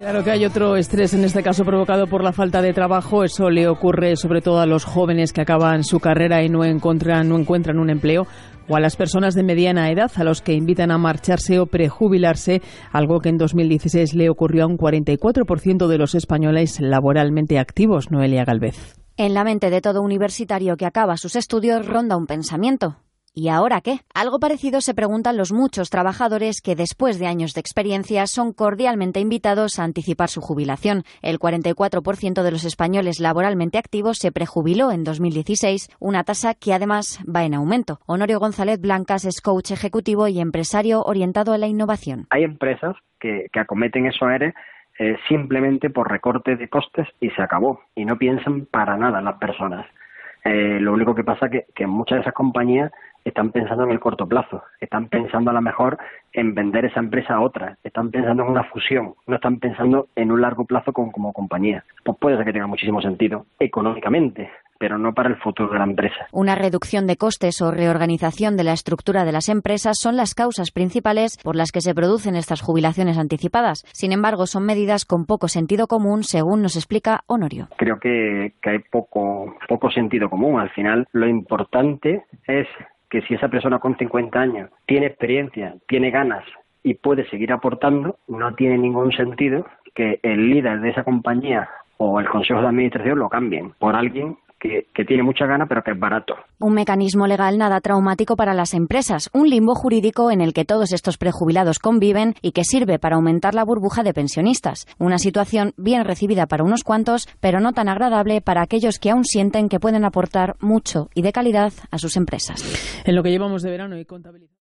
Claro que hay otro estrés, en este caso provocado por la falta de trabajo. Eso le ocurre sobre todo a los jóvenes que acaban su carrera y no encuentran, no encuentran un empleo o a las personas de mediana edad a los que invitan a marcharse o prejubilarse, algo que en 2016 le ocurrió a un 44% de los españoles laboralmente activos, Noelia Galvez. En la mente de todo universitario que acaba sus estudios ronda un pensamiento. ¿Y ahora qué? Algo parecido se preguntan los muchos trabajadores que después de años de experiencia son cordialmente invitados a anticipar su jubilación. El 44% de los españoles laboralmente activos se prejubiló en 2016, una tasa que además va en aumento. Honorio González Blancas es coach ejecutivo y empresario orientado a la innovación. Hay empresas que, acometen esos ERE eh, simplemente por recorte de costes y se acabó. Y no piensan para nada las personas. Eh, lo único que pasa es que, que muchas de esas compañías están pensando en el corto plazo, están pensando a lo mejor en vender esa empresa a otra, están pensando en una fusión, no están pensando en un largo plazo como compañía. Pues puede ser que tenga muchísimo sentido económicamente, pero no para el futuro de la empresa. Una reducción de costes o reorganización de la estructura de las empresas son las causas principales por las que se producen estas jubilaciones anticipadas. Sin embargo, son medidas con poco sentido común, según nos explica Honorio. Creo que, que hay poco, poco sentido común. Al final, lo importante es que si esa persona con 50 años tiene experiencia, tiene ganas y puede seguir aportando, no tiene ningún sentido que el líder de esa compañía o el consejo de administración lo cambien por alguien que, tiene mucha gana pero que es barato. Un mecanismo legal nada traumático para las empresas, un limbo jurídico en el que todos estos prejubilados conviven y que sirve para aumentar la burbuja de pensionistas. Una situación bien recibida para unos cuantos, pero no tan agradable para aquellos que aún sienten que pueden aportar mucho y de calidad a sus empresas. En lo que llevamos de verano y contabilidad.